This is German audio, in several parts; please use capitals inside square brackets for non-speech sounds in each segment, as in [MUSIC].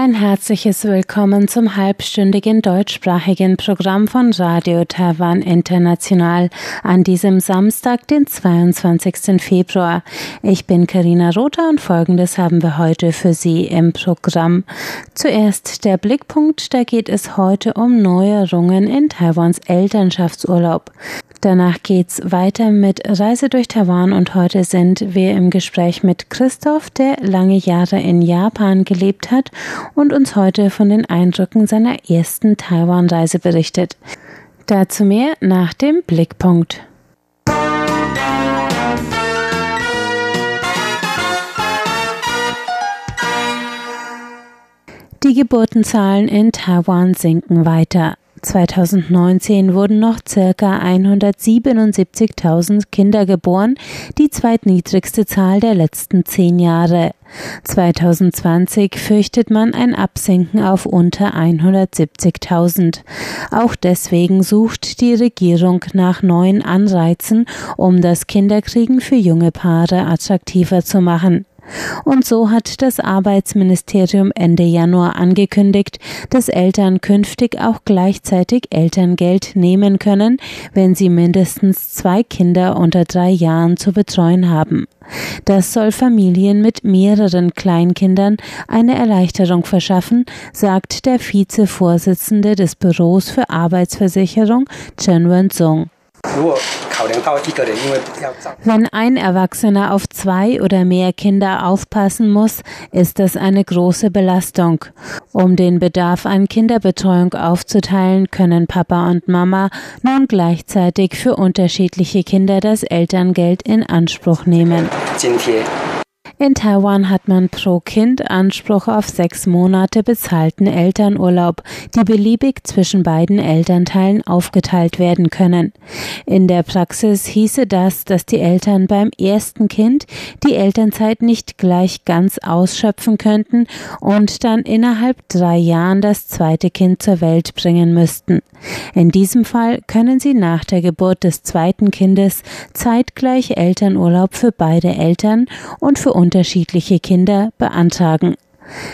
Ein herzliches Willkommen zum halbstündigen deutschsprachigen Programm von Radio Taiwan International an diesem Samstag, den 22. Februar. Ich bin Karina Rother und Folgendes haben wir heute für Sie im Programm. Zuerst der Blickpunkt, da geht es heute um Neuerungen in Taiwans Elternschaftsurlaub. Danach geht's weiter mit Reise durch Taiwan und heute sind wir im Gespräch mit Christoph, der lange Jahre in Japan gelebt hat und uns heute von den Eindrücken seiner ersten Taiwan-Reise berichtet. Dazu mehr nach dem Blickpunkt. Die Geburtenzahlen in Taiwan sinken weiter. 2019 wurden noch circa 177.000 Kinder geboren, die zweitniedrigste Zahl der letzten zehn Jahre. 2020 fürchtet man ein Absinken auf unter 170.000. Auch deswegen sucht die Regierung nach neuen Anreizen, um das Kinderkriegen für junge Paare attraktiver zu machen. Und so hat das Arbeitsministerium Ende Januar angekündigt, dass Eltern künftig auch gleichzeitig Elterngeld nehmen können, wenn sie mindestens zwei Kinder unter drei Jahren zu betreuen haben. Das soll Familien mit mehreren Kleinkindern eine Erleichterung verschaffen, sagt der Vizevorsitzende des Büros für Arbeitsversicherung Chen Wen-sung. Wenn ein Erwachsener auf zwei oder mehr Kinder aufpassen muss, ist das eine große Belastung. Um den Bedarf an Kinderbetreuung aufzuteilen, können Papa und Mama nun gleichzeitig für unterschiedliche Kinder das Elterngeld in Anspruch nehmen. In Taiwan hat man pro Kind Anspruch auf sechs Monate bezahlten Elternurlaub, die beliebig zwischen beiden Elternteilen aufgeteilt werden können. In der Praxis hieße das, dass die Eltern beim ersten Kind die Elternzeit nicht gleich ganz ausschöpfen könnten und dann innerhalb drei Jahren das zweite Kind zur Welt bringen müssten. In diesem Fall können sie nach der Geburt des zweiten Kindes zeitgleich Elternurlaub für beide Eltern und für unterschiedliche Kinder beantragen.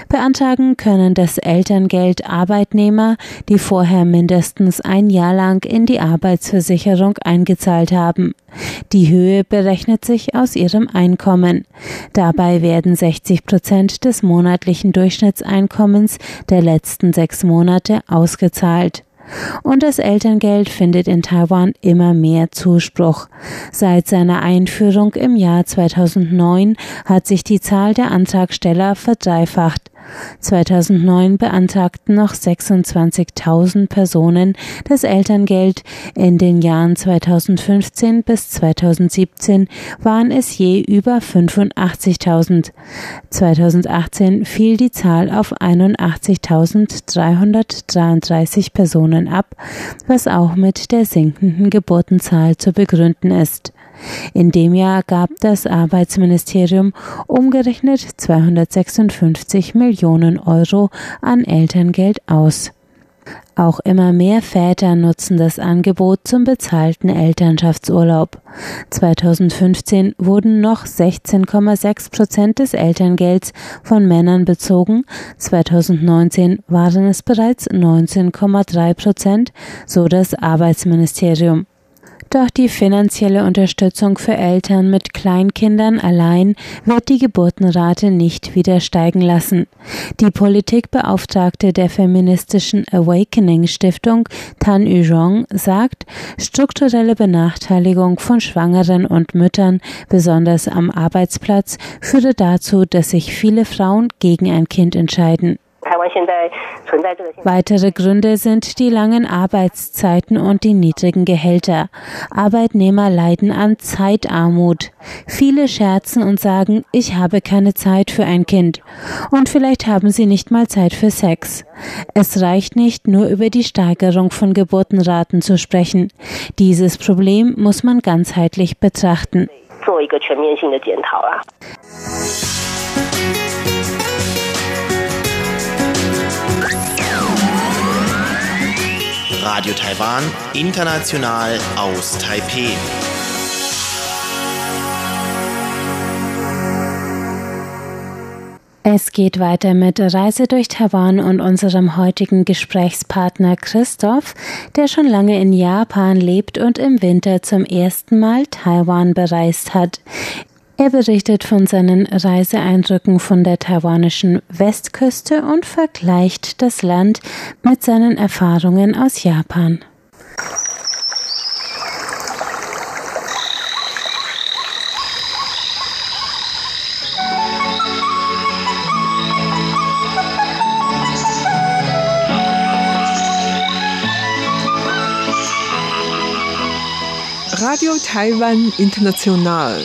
Beantragen können das Elterngeld Arbeitnehmer, die vorher mindestens ein Jahr lang in die Arbeitsversicherung eingezahlt haben. Die Höhe berechnet sich aus ihrem Einkommen. Dabei werden 60 Prozent des monatlichen Durchschnittseinkommens der letzten sechs Monate ausgezahlt. Und das Elterngeld findet in Taiwan immer mehr Zuspruch. Seit seiner Einführung im Jahr 2009 hat sich die Zahl der Antragsteller verdreifacht. 2009 beantragten noch 26.000 Personen das Elterngeld. In den Jahren 2015 bis 2017 waren es je über 85.000. 2018 fiel die Zahl auf 81.333 Personen ab, was auch mit der sinkenden Geburtenzahl zu begründen ist. In dem Jahr gab das Arbeitsministerium umgerechnet 256 Millionen Euro an Elterngeld aus. Auch immer mehr Väter nutzen das Angebot zum bezahlten Elternschaftsurlaub. 2015 wurden noch 16,6 Prozent des Elterngelds von Männern bezogen, 2019 waren es bereits 19,3 Prozent, so das Arbeitsministerium. Doch die finanzielle Unterstützung für Eltern mit Kleinkindern allein wird die Geburtenrate nicht wieder steigen lassen. Die Politikbeauftragte der feministischen Awakening Stiftung Tan Yuzhong sagt, strukturelle Benachteiligung von Schwangeren und Müttern, besonders am Arbeitsplatz, führe dazu, dass sich viele Frauen gegen ein Kind entscheiden. Weitere Gründe sind die langen Arbeitszeiten und die niedrigen Gehälter. Arbeitnehmer leiden an Zeitarmut. Viele scherzen und sagen, ich habe keine Zeit für ein Kind. Und vielleicht haben sie nicht mal Zeit für Sex. Es reicht nicht, nur über die Steigerung von Geburtenraten zu sprechen. Dieses Problem muss man ganzheitlich betrachten. Radio Taiwan, international aus Taipeh. Es geht weiter mit Reise durch Taiwan und unserem heutigen Gesprächspartner Christoph, der schon lange in Japan lebt und im Winter zum ersten Mal Taiwan bereist hat. Er berichtet von seinen Reiseeindrücken von der taiwanischen Westküste und vergleicht das Land mit seinen Erfahrungen aus Japan. Radio Taiwan International.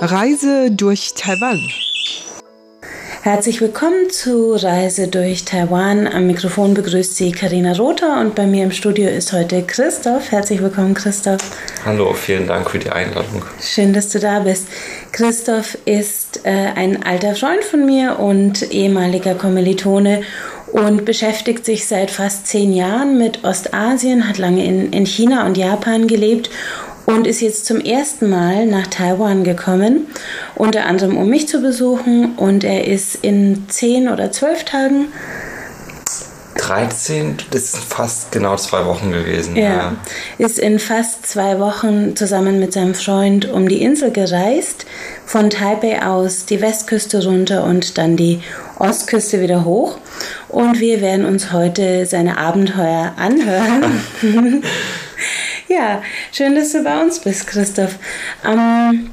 Reise durch Taiwan. Herzlich willkommen zu Reise durch Taiwan. Am Mikrofon begrüßt Sie Karina Rother und bei mir im Studio ist heute Christoph. Herzlich willkommen, Christoph. Hallo, vielen Dank für die Einladung. Schön, dass du da bist. Christoph ist äh, ein alter Freund von mir und ehemaliger Kommilitone und beschäftigt sich seit fast zehn Jahren mit Ostasien, hat lange in, in China und Japan gelebt und ist jetzt zum ersten Mal nach Taiwan gekommen, unter anderem um mich zu besuchen. Und er ist in zehn oder zwölf Tagen 13, das ist fast genau zwei Wochen gewesen. Ja, ja, ist in fast zwei Wochen zusammen mit seinem Freund um die Insel gereist, von Taipei aus die Westküste runter und dann die Ostküste wieder hoch. Und wir werden uns heute seine Abenteuer anhören. [LAUGHS] [LAUGHS] ja, schön, dass du bei uns bist, Christoph. Ähm,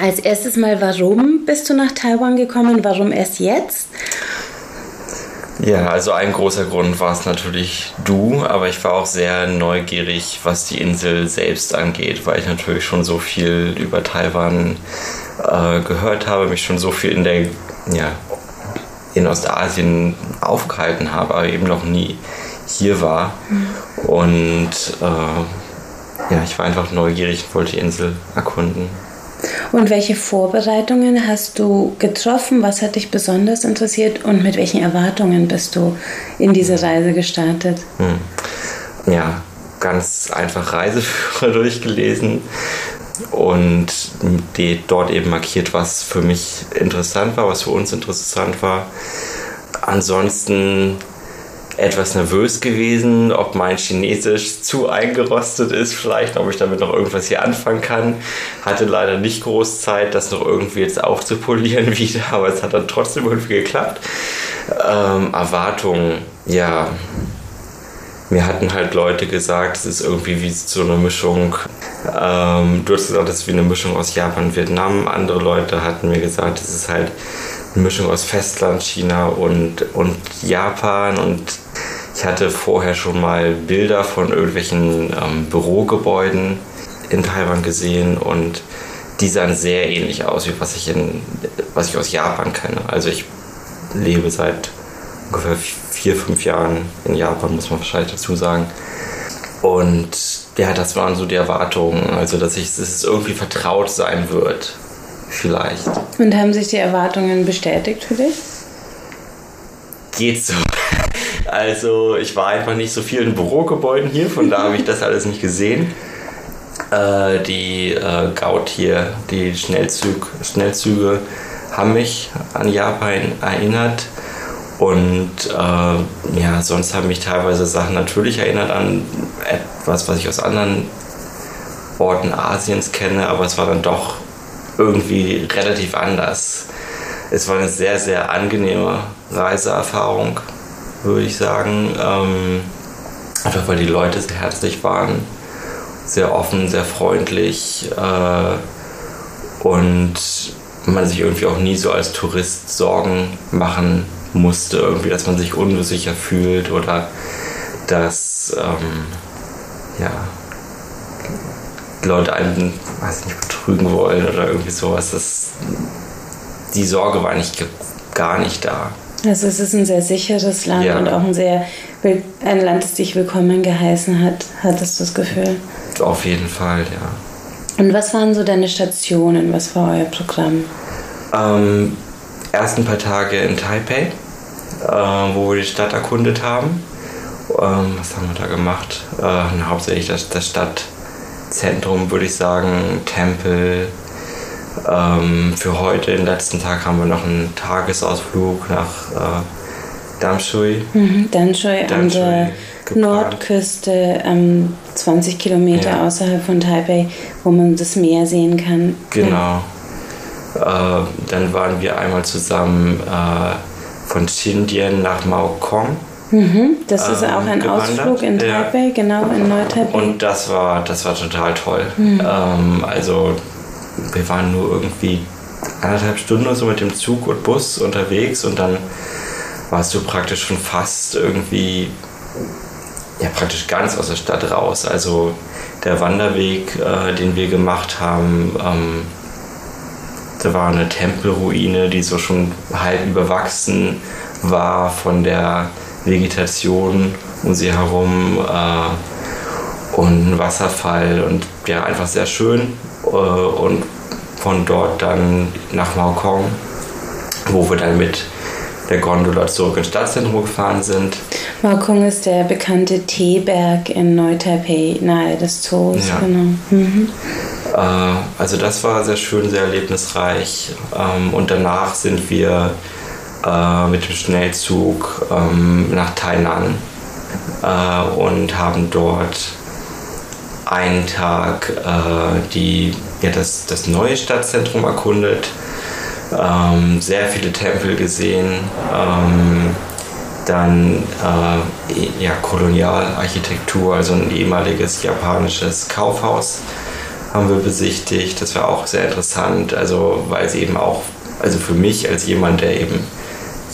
als erstes mal, warum bist du nach Taiwan gekommen? Warum erst jetzt? Ja, also ein großer Grund war es natürlich du, aber ich war auch sehr neugierig, was die Insel selbst angeht, weil ich natürlich schon so viel über Taiwan äh, gehört habe, mich schon so viel in der ja, in Ostasien aufgehalten habe, aber eben noch nie hier war. Mhm. Und äh, ja, ich war einfach neugierig und wollte die Insel erkunden. Und welche Vorbereitungen hast du getroffen? Was hat dich besonders interessiert und mit welchen Erwartungen bist du in diese Reise gestartet? Hm. Ja, ganz einfach Reiseführer [LAUGHS] durchgelesen und die dort eben markiert, was für mich interessant war, was für uns interessant war. Ansonsten etwas nervös gewesen, ob mein Chinesisch zu eingerostet ist, vielleicht, ob ich damit noch irgendwas hier anfangen kann. Hatte leider nicht groß Zeit, das noch irgendwie jetzt aufzupolieren [LAUGHS] wieder, aber es hat dann trotzdem irgendwie geklappt. Ähm, Erwartungen, ja. Mir hatten halt Leute gesagt, es ist irgendwie wie so eine Mischung. Ähm, du hast gesagt, es ist wie eine Mischung aus Japan und Vietnam. Andere Leute hatten mir gesagt, es ist halt eine Mischung aus Festland, China und, und Japan. Und ich hatte vorher schon mal Bilder von irgendwelchen ähm, Bürogebäuden in Taiwan gesehen und die sahen sehr ähnlich aus, wie was ich, in, was ich aus Japan kenne. Also ich lebe seit ungefähr vier, fünf Jahren in Japan, muss man wahrscheinlich dazu sagen. Und ja, das waren so die Erwartungen, also dass, ich, dass es irgendwie vertraut sein wird vielleicht. Und haben sich die Erwartungen bestätigt für dich? Geht so. [LAUGHS] Also ich war einfach nicht so viel in Bürogebäuden hier, von da habe ich das alles nicht gesehen. Äh, die äh, Gaut hier, die Schnellzug, Schnellzüge haben mich an Japan erinnert. Und äh, ja, sonst haben mich teilweise Sachen natürlich erinnert an etwas, was ich aus anderen Orten Asiens kenne, aber es war dann doch irgendwie relativ anders. Es war eine sehr, sehr angenehme Reiseerfahrung, würde ich sagen. Ähm, einfach weil die Leute sehr herzlich waren, sehr offen, sehr freundlich äh, und man sich irgendwie auch nie so als Tourist Sorgen machen musste, irgendwie, dass man sich unsicher fühlt oder dass ähm, ja, Leute einen weiß nicht, betrügen wollen oder irgendwie sowas. Das, die Sorge war eigentlich gar nicht da. Also es ist ein sehr sicheres Land ja. und auch ein sehr ein Land, das dich willkommen geheißen hat, hattest du das Gefühl? Auf jeden Fall, ja. Und was waren so deine Stationen? Was war euer Programm? Ähm, erst ein paar Tage in Taipei äh, wo wir die Stadt erkundet haben. Ähm, was haben wir da gemacht? Äh, hauptsächlich das, das Stadtzentrum, würde ich sagen, Tempel. Ähm, für heute, den letzten Tag, haben wir noch einen Tagesausflug nach äh, Damshui. Mhm, Damshui an der Nordküste, ähm, 20 Kilometer ja. außerhalb von Taipei, wo man das Meer sehen kann. Genau. Ja. Äh, dann waren wir einmal zusammen äh, von Xindian nach Maokong. Mhm, das ist ähm, auch ein gewandert. Ausflug in Taipei, ja. genau, in Neu-Taipei. Und das war, das war total toll. Mhm. Ähm, also wir waren nur irgendwie anderthalb Stunden so mit dem Zug und Bus unterwegs und dann warst du praktisch schon fast irgendwie, ja praktisch ganz aus der Stadt raus. Also der Wanderweg, äh, den wir gemacht haben, ähm, da war eine Tempelruine, die so schon halb überwachsen war von der Vegetation um sie herum äh, und ein Wasserfall und ja, einfach sehr schön. Äh, und von dort dann nach Maokong, wo wir dann mit der Gondola zurück ins Stadtzentrum gefahren sind. Maokong ist der bekannte Teeberg in Neu-Taipei, nahe des Zoos. Ja. Genau. Mhm. Äh, also das war sehr schön, sehr erlebnisreich. Ähm, und danach sind wir äh, mit dem Schnellzug ähm, nach Tainan äh, und haben dort einen Tag die, ja, das, das neue Stadtzentrum erkundet ähm, sehr viele Tempel gesehen, ähm, dann äh, ja, Kolonialarchitektur, also ein ehemaliges japanisches Kaufhaus haben wir besichtigt. Das war auch sehr interessant, also weil es eben auch, also für mich als jemand, der eben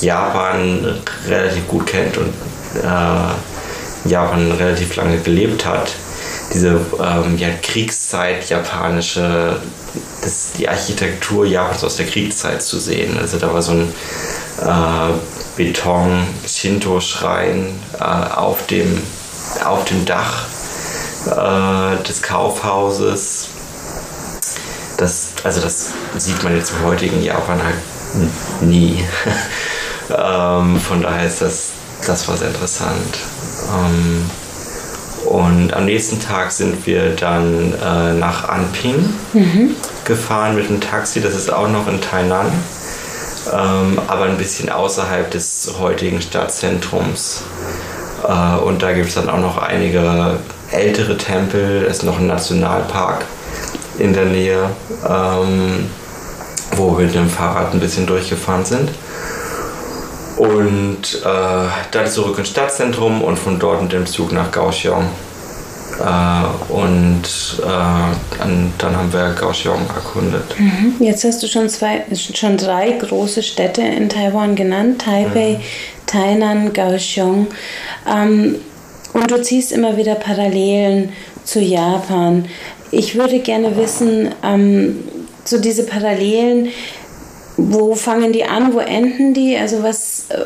Japan relativ gut kennt und äh, Japan relativ lange gelebt hat, diese ähm, ja, Kriegszeit japanische das, die Architektur Japans aus der Kriegszeit zu sehen. Also da war so ein äh, Beton-Shinto-Schrein äh, auf, dem, auf dem Dach äh, des Kaufhauses. Das, also das sieht man jetzt im heutigen Japan halt nie. [LAUGHS] ähm, von daher ist das, das war sehr interessant. Ähm, und am nächsten Tag sind wir dann äh, nach Anping mhm. gefahren mit dem Taxi. Das ist auch noch in Tainan, ähm, aber ein bisschen außerhalb des heutigen Stadtzentrums. Äh, und da gibt es dann auch noch einige ältere Tempel. Es ist noch ein Nationalpark in der Nähe, ähm, wo wir mit dem Fahrrad ein bisschen durchgefahren sind. Und äh, dann zurück ins Stadtzentrum und von dort mit dem Zug nach Kaohsiung. Äh, und äh, dann, dann, haben wir Kaohsiung erkundet. Mhm. Jetzt hast du schon, zwei, schon drei große Städte in Taiwan genannt: Taipei, mhm. Tainan, Kaohsiung. Ähm, und du ziehst immer wieder Parallelen zu Japan. Ich würde gerne wissen, ähm, so diese Parallelen, wo fangen die an, wo enden die? Also was, äh,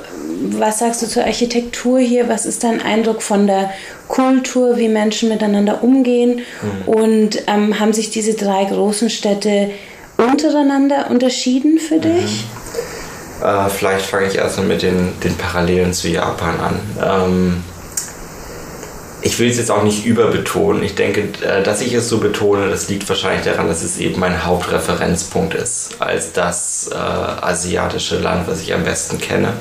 was sagst du zur Architektur hier? Was ist dein Eindruck von der Kultur, wie Menschen miteinander umgehen? Mhm. Und ähm, haben sich diese drei großen Städte untereinander unterschieden für mhm. dich? Äh, vielleicht fange ich erstmal mit den, den Parallelen zu Japan an. Ähm, ich will es jetzt auch nicht überbetonen. Ich denke, äh, dass ich es so betone, das liegt wahrscheinlich daran, dass es eben mein Hauptreferenzpunkt ist, als das äh, asiatische Land, was ich am besten kenne.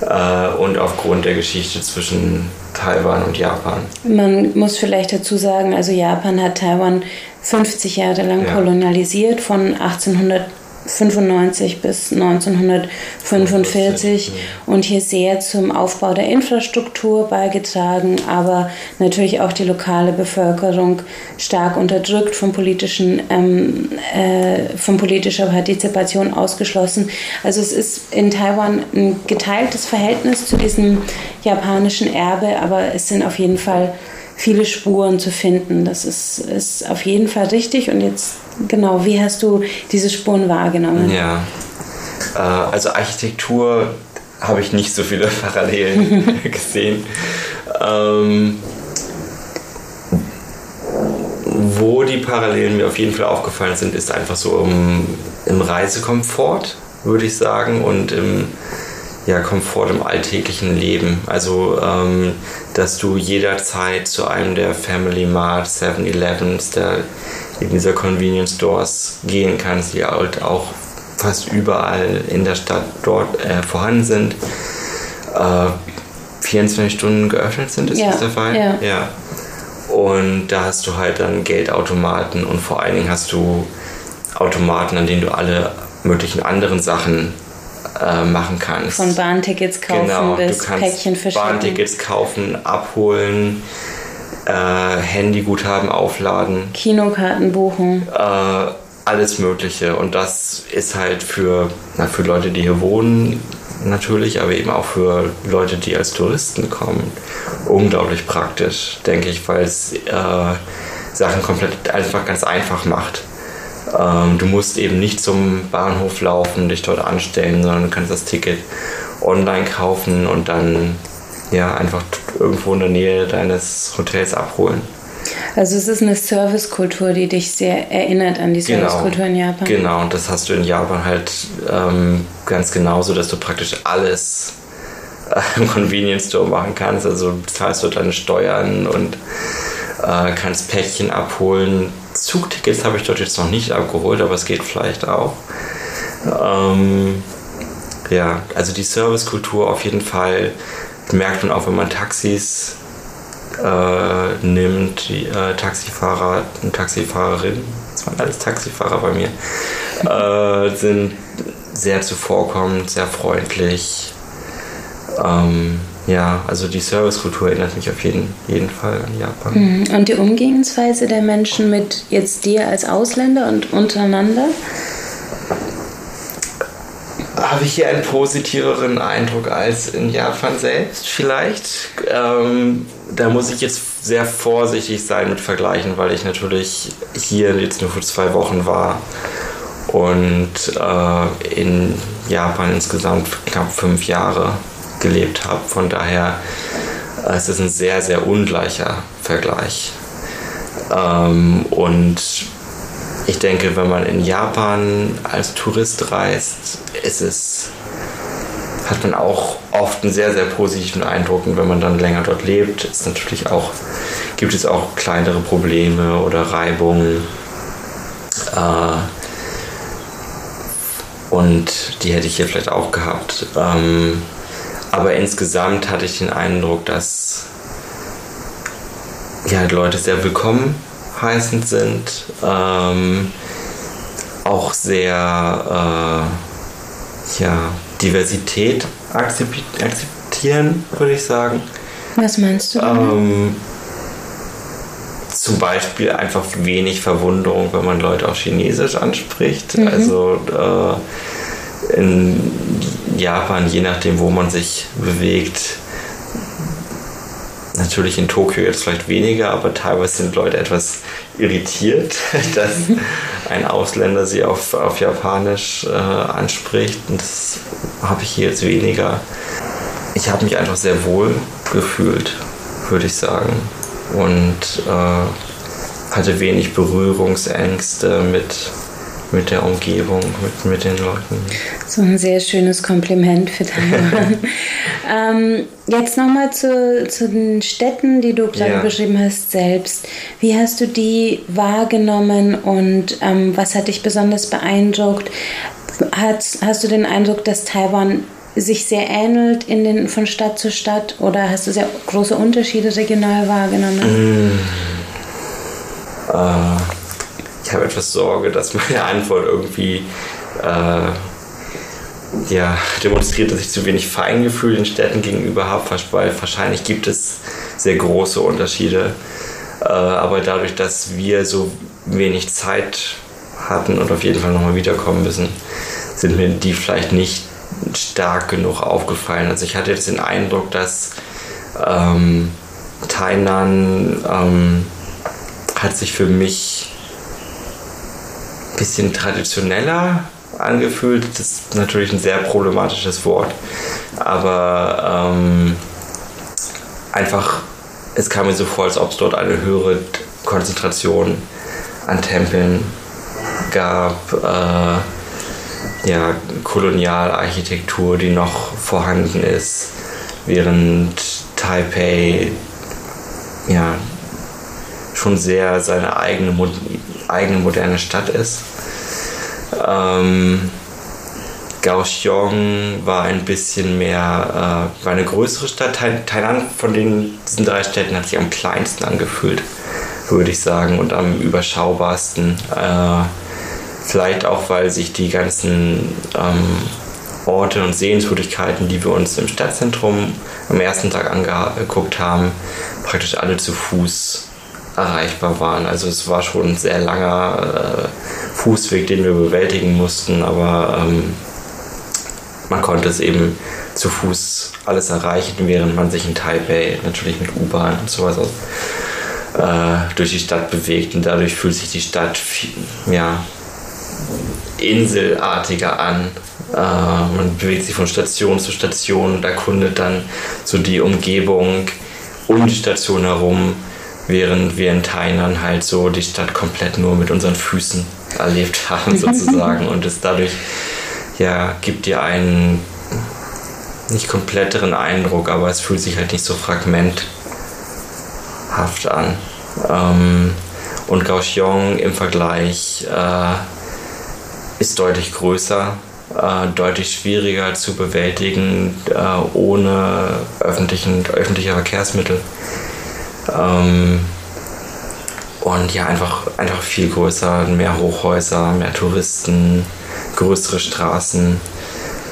Äh, und aufgrund der Geschichte zwischen Taiwan und Japan. Man muss vielleicht dazu sagen, also Japan hat Taiwan 50 Jahre lang ja. kolonialisiert, von 1800 1995 bis 1945 und hier sehr zum Aufbau der Infrastruktur beigetragen, aber natürlich auch die lokale Bevölkerung stark unterdrückt, von, politischen, ähm, äh, von politischer Partizipation ausgeschlossen. Also es ist in Taiwan ein geteiltes Verhältnis zu diesem japanischen Erbe, aber es sind auf jeden Fall viele Spuren zu finden. Das ist, ist auf jeden Fall richtig. Und jetzt, genau, wie hast du diese Spuren wahrgenommen? Ja, äh, also Architektur habe ich nicht so viele [LAUGHS] Parallelen [LAUGHS] gesehen. Ähm, wo die Parallelen mir auf jeden Fall aufgefallen sind, ist einfach so im, im Reisekomfort, würde ich sagen, und im ja, Komfort im alltäglichen Leben. Also, ähm, dass du jederzeit zu einem der Family Mart, 7-Elevens, der in dieser Convenience Stores gehen kannst, die halt auch fast überall in der Stadt dort äh, vorhanden sind. Äh, 24 Stunden geöffnet sind, ist Ja, das der Fall? ja. ja. Und da hast du halt dann Geldautomaten und vor allen Dingen hast du Automaten, an denen du alle möglichen anderen Sachen äh, machen kannst. Von Bahntickets kaufen genau, bis du kannst Päckchen verschicken. Bahntickets kaufen, abholen, äh, Handyguthaben aufladen, Kinokarten buchen. äh, alles Mögliche. Und das ist halt für, na, für Leute, die hier wohnen, natürlich, aber eben auch für Leute, die als Touristen kommen, unglaublich praktisch, denke ich, weil es äh, Sachen komplett einfach ganz einfach macht. Ähm, du musst eben nicht zum Bahnhof laufen, dich dort anstellen, sondern du kannst das Ticket online kaufen und dann ja einfach irgendwo in der Nähe deines Hotels abholen. Also es ist eine Servicekultur, die dich sehr erinnert an die Servicekultur in Japan. Genau, und das hast du in Japan halt ähm, ganz genauso, dass du praktisch alles äh, im Convenience Store machen kannst. Also du zahlst dort deine Steuern und äh, kannst Päckchen abholen. Zugtickets habe ich dort jetzt noch nicht abgeholt, aber es geht vielleicht auch. Ähm, ja, also die Servicekultur auf jeden Fall merkt man auch, wenn man Taxis äh, nimmt, die äh, Taxifahrer und Taxifahrerin, das waren alles Taxifahrer bei mir, äh, sind sehr zuvorkommend, sehr freundlich. Ähm, ja, also die Servicekultur erinnert mich auf jeden, jeden Fall an Japan. Mhm. Und die Umgehensweise der Menschen mit jetzt dir als Ausländer und untereinander? Habe ich hier einen positiveren Eindruck als in Japan selbst vielleicht? Ähm, da muss ich jetzt sehr vorsichtig sein mit Vergleichen, weil ich natürlich hier jetzt nur für zwei Wochen war und äh, in Japan insgesamt knapp fünf Jahre gelebt habe. Von daher es ist ein sehr, sehr ungleicher Vergleich. Ähm, und ich denke, wenn man in Japan als Tourist reist, ist es, hat man auch oft einen sehr, sehr positiven Eindruck. Und wenn man dann länger dort lebt, ist natürlich auch, gibt es auch kleinere Probleme oder Reibungen. Äh, und die hätte ich hier vielleicht auch gehabt. Ähm, aber insgesamt hatte ich den Eindruck, dass ja, Leute sehr willkommen heißend sind, ähm, auch sehr äh, ja, Diversität akzept- akzeptieren, würde ich sagen. Was meinst du? Ähm, zum Beispiel einfach wenig Verwunderung, wenn man Leute auf Chinesisch anspricht. Also äh, in Japan, je nachdem, wo man sich bewegt, natürlich in Tokio jetzt vielleicht weniger, aber teilweise sind Leute etwas irritiert, [LAUGHS] dass ein Ausländer sie auf, auf Japanisch äh, anspricht. Und das habe ich hier jetzt weniger. Ich habe mich einfach sehr wohl gefühlt, würde ich sagen. Und äh, hatte wenig Berührungsängste mit, mit der Umgebung, mit, mit den Leuten. So ein sehr schönes Kompliment für Taiwan. [LAUGHS] ähm, jetzt nochmal zu, zu den Städten, die du gerade Ja. beschrieben hast, selbst. Wie hast du die wahrgenommen und ähm, was hat dich besonders beeindruckt? Hast, hast du den Eindruck, dass Taiwan sich sehr ähnelt in den, von Stadt zu Stadt oder hast du sehr große Unterschiede regional wahrgenommen? Äh, ich habe etwas Sorge, dass meine Antwort irgendwie äh, ja, demonstriert, dass ich zu wenig Feingefühl den Städten gegenüber habe, weil wahrscheinlich gibt es sehr große Unterschiede. Äh, aber dadurch, dass wir so wenig Zeit hatten und auf jeden Fall nochmal wiederkommen müssen, sind mir die vielleicht nicht stark genug aufgefallen. Also ich hatte jetzt den Eindruck, dass ähm, Tainan ähm, hat sich für mich bisschen traditioneller angefühlt. Das ist natürlich ein sehr problematisches Wort, aber ähm, einfach, es kam mir so vor, als ob es dort eine höhere Konzentration an Tempeln gab. Äh, ja, Kolonialarchitektur, die noch vorhanden ist, während Taipei ja schon sehr seine eigene, eigene moderne Stadt ist. Ähm, Kaohsiung war ein bisschen mehr, äh, war eine größere Stadt. Thailand von den, diesen drei Städten hat sich am kleinsten angefühlt, würde ich sagen, und am überschaubarsten. Äh, vielleicht auch, weil sich die ganzen ähm, Orte und Sehenswürdigkeiten, die wir uns im Stadtzentrum am ersten Tag angeguckt haben, praktisch alle zu Fuß erreichbar waren. Also es war schon ein sehr langer äh, Fußweg, den wir bewältigen mussten, aber ähm, man konnte es eben zu Fuß alles erreichen, während man sich in Taipei natürlich mit U-Bahn und sowas äh, durch die Stadt bewegt. Und dadurch fühlt sich die Stadt viel, ja, inselartiger an. Äh, man bewegt sich von Station zu Station und erkundet dann so die Umgebung um die Station herum, während wir in Thailand halt so die Stadt komplett nur mit unseren Füßen erlebt [LAUGHS] haben sozusagen und es dadurch ja gibt dir einen nicht kompletteren Eindruck, aber es fühlt sich halt nicht so fragmenthaft an. Ähm, und Kaohsiung im Vergleich äh, ist deutlich größer, äh, deutlich schwieriger zu bewältigen äh, ohne öffentlichen, öffentliche Verkehrsmittel. Ähm, und ja, einfach, einfach viel größer, mehr Hochhäuser, mehr Touristen, größere Straßen.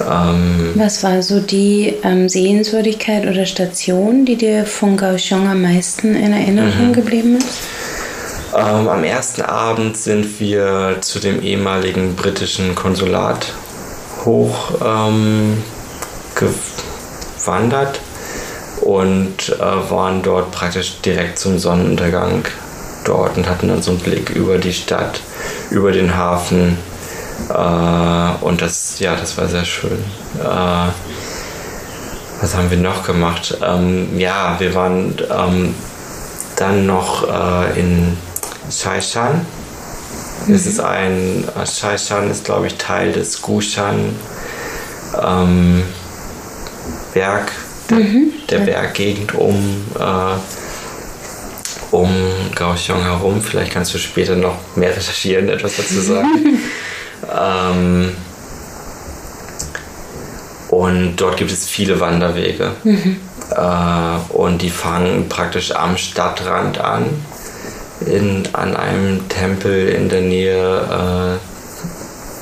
Ähm, Was war so die ähm, Sehenswürdigkeit oder Station, die dir von Kaohsiung am meisten in Erinnerung mhm. geblieben ist? Ähm, am ersten Abend sind wir zu dem ehemaligen britischen Konsulat hoch ähm, gewandert und äh, waren dort praktisch direkt zum Sonnenuntergang dort und hatten dann so einen Blick über die Stadt, über den Hafen äh, und das, ja, das war sehr schön. Äh, was haben wir noch gemacht? Ähm, ja, wir waren ähm, dann noch äh, in Shaishan. Mhm. Es ist ein, Shaishan ist glaube ich Teil des Gushan ähm, Berg, mhm. der Berggegend um, äh, um Kaohsiung herum. Vielleicht kannst du später noch mehr recherchieren, etwas dazu sagen. [LAUGHS] ähm, und dort gibt es viele Wanderwege. Mhm. Äh, und die fangen praktisch am Stadtrand an in, an einem Tempel in der Nähe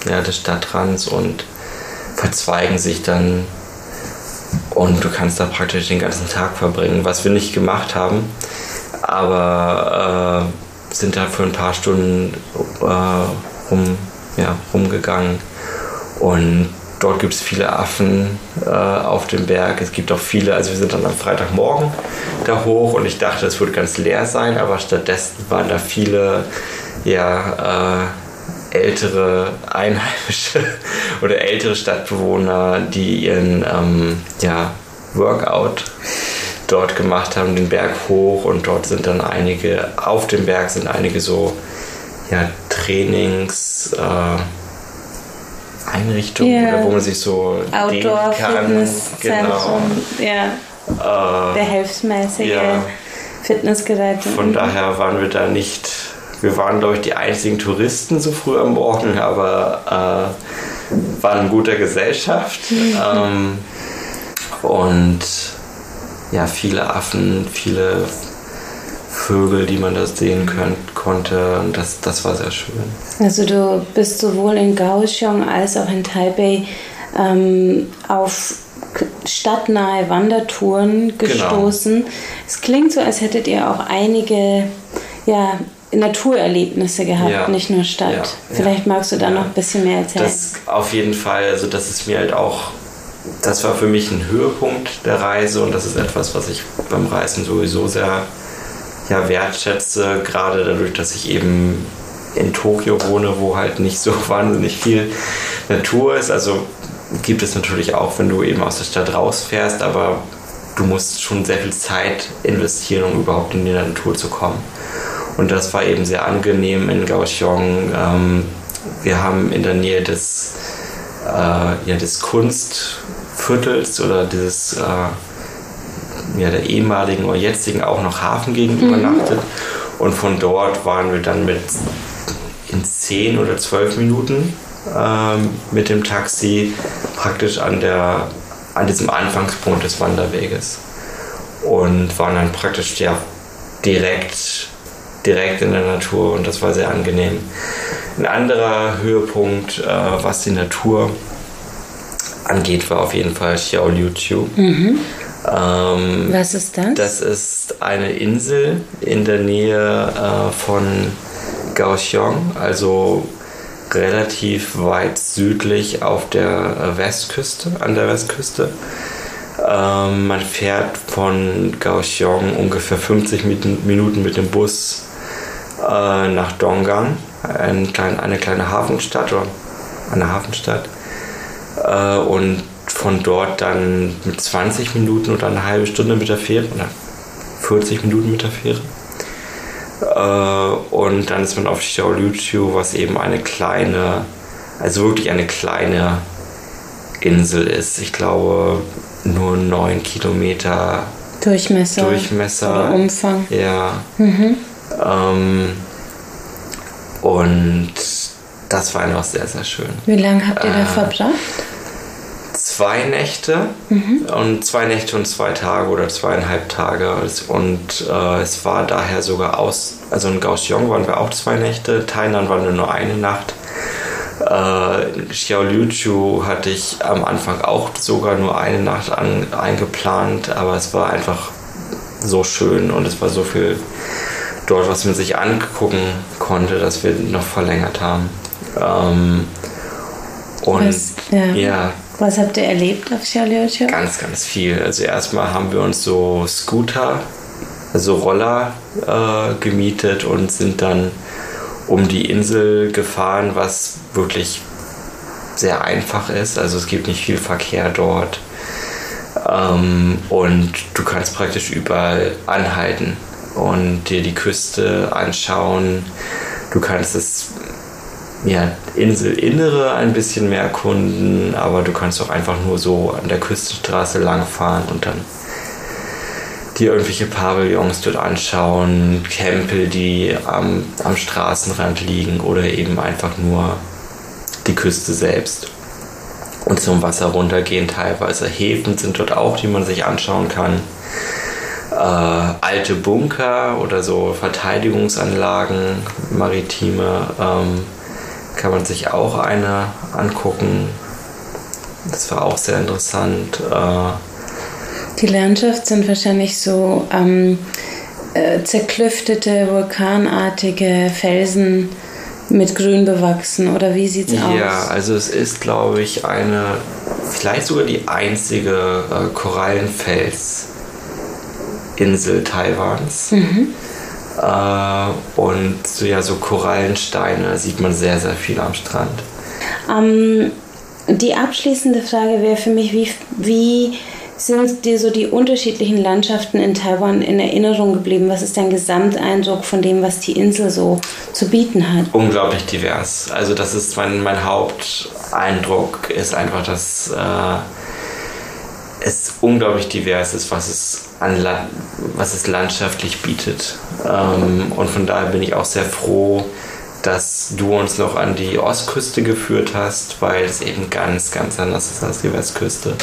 äh, ja, des Stadtrands und verzweigen sich dann und du kannst da praktisch den ganzen Tag verbringen, was wir nicht gemacht haben, aber äh, sind da für ein paar Stunden äh, rum, ja, rumgegangen und Dort gibt es viele Affen äh, auf dem Berg. Es gibt auch viele, also wir sind dann am Freitagmorgen da hoch und ich dachte, es würde ganz leer sein, aber stattdessen waren da viele ja, äh, ältere Einheimische [LAUGHS] oder ältere Stadtbewohner, die ihren ähm, ja, Workout dort gemacht haben, den Berg hoch und dort sind dann einige, auf dem Berg sind einige so ja, Trainings. Äh, Einrichtung yeah. oder wo man sich so Outdoor Fitnesszentrum, genau. ja. Äh, Behelfsmäßige ja. Fitnessgeräte. Von daher waren wir da nicht, wir waren glaube ich die einzigen Touristen so früh am Morgen, aber äh, waren in guter Gesellschaft. ähm, und ja, viele Affen, viele Vögel, die man da sehen könnt, konnte. Und das, das war sehr schön. Also du bist sowohl in Kaohsiung als auch in Taipei ähm, auf stadtnahe Wandertouren genau. gestoßen. Genau. Es klingt so, als hättet ihr auch einige ja, Naturerlebnisse gehabt, ja. nicht nur Stadt. Ja. Vielleicht magst du da noch ein bisschen mehr erzählen. Das auf jeden Fall. Also das ist mir halt auch das war für mich ein Höhepunkt der Reise und das ist etwas, was ich beim Reisen sowieso sehr ja, wertschätze, gerade dadurch, dass ich eben in Tokio wohne, wo halt nicht so [LAUGHS] wahnsinnig viel Natur ist. Also gibt es natürlich auch, wenn du eben aus der Stadt rausfährst, aber du musst schon sehr viel Zeit investieren, um überhaupt in die Natur zu kommen. Und das war eben sehr angenehm in Kaohsiung. Ähm, wir haben in der Nähe des äh, ja, des Kunstviertels oder dieses äh, ja, der ehemaligen oder jetzigen auch noch Hafen gegen mhm. übernachtet. Und von dort waren wir dann mit in zehn oder zwölf Minuten ähm, mit dem Taxi praktisch an, der, an diesem Anfangspunkt des Wanderweges. Und waren dann praktisch ja, direkt, direkt in der Natur und das war sehr angenehm. Ein anderer Höhepunkt, äh, was die Natur angeht, war auf jeden Fall Xiaoliuqiu. Mhm. Ähm, Was ist das? Das ist eine Insel in der Nähe äh, von Kaohsiung, also relativ weit südlich auf der Westküste, an der Westküste. Ähm, man fährt von Kaohsiung ungefähr 50 Minuten mit dem Bus äh, nach Donggang, ein klein, eine kleine Hafenstadt oder eine Hafenstadt. Äh, und von dort dann mit 20 Minuten oder eine halbe Stunde mit der Fähre oder 40 Minuten mit der Fähre. Äh, und dann ist man auf Xiaolutiu, was eben eine kleine, also wirklich eine kleine Insel ist. Ich glaube nur 9 Kilometer Durchmesser. Durchmesser. Oder Umfang. Ja. Mhm. Ähm, und das war einfach sehr, sehr schön. Wie lange habt ihr äh, da verbracht? zwei Nächte mhm. und zwei Nächte und zwei Tage oder zweieinhalb Tage und äh, es war daher sogar aus, also in Kaohsiung waren wir auch zwei Nächte, Tainan waren wir nur eine Nacht. Äh, Xiaoliuqiu hatte ich am Anfang auch sogar nur eine Nacht an, eingeplant, aber es war einfach so schön und es war so viel dort, was man sich angucken konnte, dass wir noch verlängert haben. Ähm, und was, ja. ja. Was habt ihr erlebt auf Xiaoliuqiu? Ganz, ganz viel. Also erstmal haben wir uns so Scooter, also Roller äh, gemietet und sind dann um die Insel gefahren, was wirklich sehr einfach ist. Also es gibt nicht viel Verkehr dort. Ähm, und du kannst praktisch überall anhalten und dir die Küste anschauen. Du kannst es ja, Inselinnere ein bisschen mehr erkunden, aber du kannst auch einfach nur so an der Küstenstraße langfahren und dann dir irgendwelche Pavillons dort anschauen, Tempel, die am, am Straßenrand liegen oder eben einfach nur die Küste selbst. Und zum Wasser runtergehen teilweise. Häfen sind dort auch, die man sich anschauen kann. Äh, alte Bunker oder so Verteidigungsanlagen, maritime. Ähm, kann man sich auch eine angucken. Das war auch sehr interessant. Äh, Die Landschaft sind wahrscheinlich so ähm, äh, zerklüftete, vulkanartige Felsen mit Grün bewachsen oder wie sieht es aus? Ja, also es ist, glaube ich, eine, vielleicht sogar die einzige äh, Korallenfelsinsel Taiwans. Mhm. Äh, und so, ja, so Korallensteine sieht man sehr, sehr viel am Strand. Ähm, die abschließende Frage wäre für mich, wie, wie sind dir so die unterschiedlichen Landschaften in Taiwan in Erinnerung geblieben? Was ist dein Gesamteindruck von dem, was die Insel so zu bieten hat? Unglaublich divers. Also das ist mein, mein Haupteindruck, ist einfach, dass äh, es unglaublich divers ist, was es, an was es landschaftlich bietet. Ähm, und von daher bin ich auch sehr froh, dass du uns noch an die Ostküste geführt hast, weil es eben ganz, ganz anders ist als die Westküste.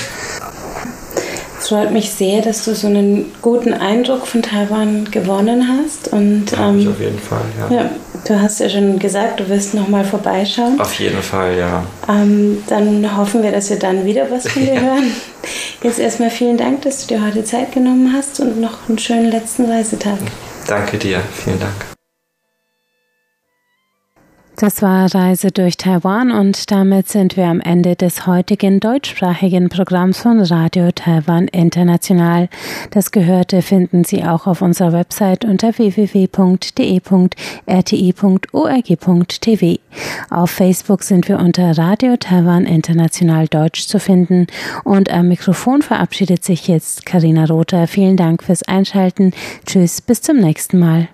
Es freut mich sehr, dass du so einen guten Eindruck von Taiwan gewonnen hast. Und, ja, ähm, auf jeden Fall, ja. ja. Du hast ja schon gesagt, du wirst noch mal vorbeischauen. Auf jeden Fall, ja. Ähm, dann hoffen wir, dass wir dann wieder was von dir [LAUGHS] ja. hören. Jetzt erstmal vielen Dank, dass du dir heute Zeit genommen hast und noch einen schönen letzten Reisetag. Danke dir, vielen Dank. Das war Reise durch Taiwan und damit sind wir am Ende des heutigen deutschsprachigen Programms von Radio Taiwan International. Das Gehörte finden Sie auch auf unserer Website unter www.de.rti.org.tv. Auf Facebook sind wir unter Radio Taiwan International Deutsch zu finden und am Mikrofon verabschiedet sich jetzt Karina Rother. Vielen Dank fürs Einschalten. Tschüss, bis zum nächsten Mal.